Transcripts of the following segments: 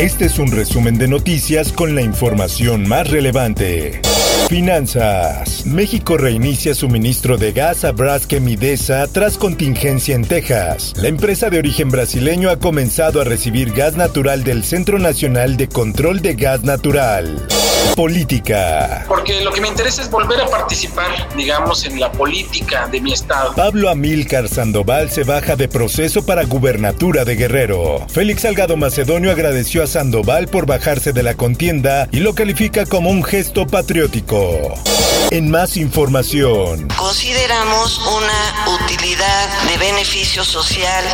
Este es un resumen de noticias con la información más relevante. Finanzas. México reinicia suministro de gas a Braskem Idesa tras contingencia en Texas. La empresa de origen brasileño ha comenzado a recibir gas natural del Centro Nacional de Control de Gas Natural. Política. Porque lo que me interesa es volver a participar, digamos, en la política de mi estado. Pablo Amílcar Sandoval se baja de proceso para gubernatura de Guerrero. Félix Salgado Macedonio agradeció a Sandoval por bajarse de la contienda y lo califica como un gesto patriótico. En más información. Consideramos una utilidad de beneficio social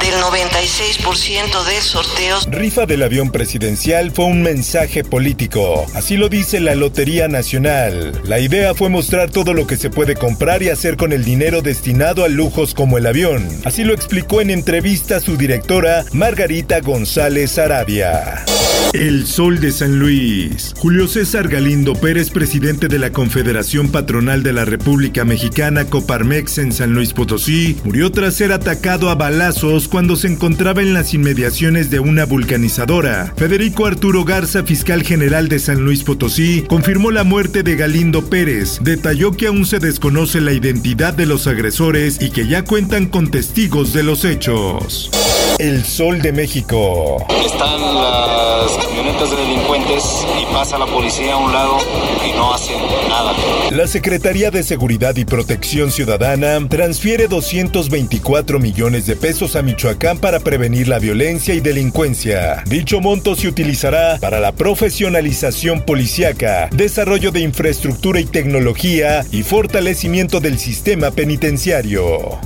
del 96% de sorteos. Rifa del avión presidencial fue un mensaje político. Así lo dice la Lotería Nacional. La idea fue mostrar todo lo que se puede comprar y hacer con el dinero destinado a lujos como el avión. Así lo explicó en entrevista su directora, Margarita González Arabia. El Sol de San Luis. Julio César Galindo Pérez, presidente de la Confederación Patronal de la República Mexicana Coparmex en San Luis Potosí, murió tras ser atacado a balazos cuando se encontraba en las inmediaciones de una vulcanizadora. Federico Arturo Garza, fiscal general de San Luis Potosí, confirmó la muerte de Galindo Pérez. Detalló que aún se desconoce la identidad de los agresores y que ya cuentan con testigos de los hechos. El Sol de México. Están las camionetas de delincuentes y pasa la policía a un lado y no hacen nada. La Secretaría de Seguridad y Protección Ciudadana transfiere 224 millones de pesos a Michoacán para prevenir la violencia y delincuencia. Dicho monto se utilizará para la profesionalización policiaca, desarrollo de infraestructura y tecnología y fortalecimiento del sistema penitenciario.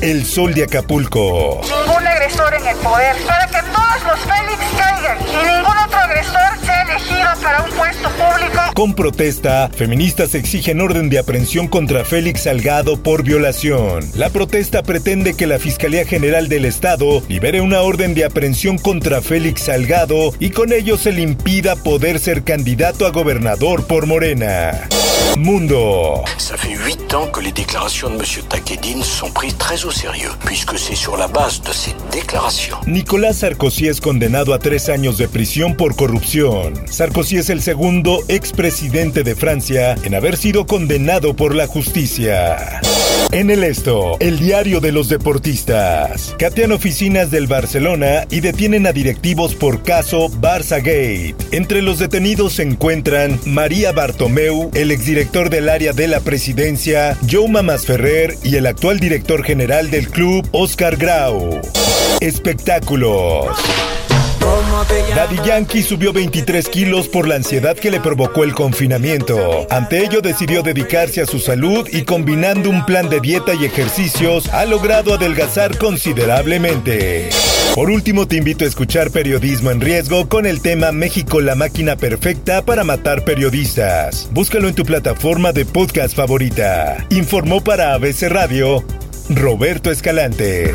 El Sol de Acapulco. Con protesta, feministas exigen orden de aprehensión contra Félix Salgado por violación. La protesta pretende que la Fiscalía General del Estado libere una orden de aprehensión contra Félix Salgado y con ello se le impida poder ser candidato a gobernador por Morena. Mundo. Ça fait huit ans que les déclarations de M. Takedine sont prises très au sérieux, puisque c'est sur la base de ces déclarations. Nicolás Sarkozy es condenado a tres años de prisión por corrupción. Sarkozy es el segundo expresidente de Francia en haber sido condenado por la justicia. En el esto, el diario de los deportistas. Catean oficinas del Barcelona y detienen a directivos por caso Barça Gate. Entre los detenidos se encuentran María Bartomeu, el exdirector del área de la presidencia, Jaume Masferrer y el actual director general del club, Oscar Grau. Espectáculos. Daddy Yankee subió 23 kilos por la ansiedad que le provocó el confinamiento. Ante ello decidió dedicarse a su salud y combinando un plan de dieta y ejercicios ha logrado adelgazar considerablemente. Por último te invito a escuchar Periodismo en Riesgo con el tema México la máquina perfecta para matar periodistas. Búscalo en tu plataforma de podcast favorita. Informó para ABC Radio Roberto Escalante.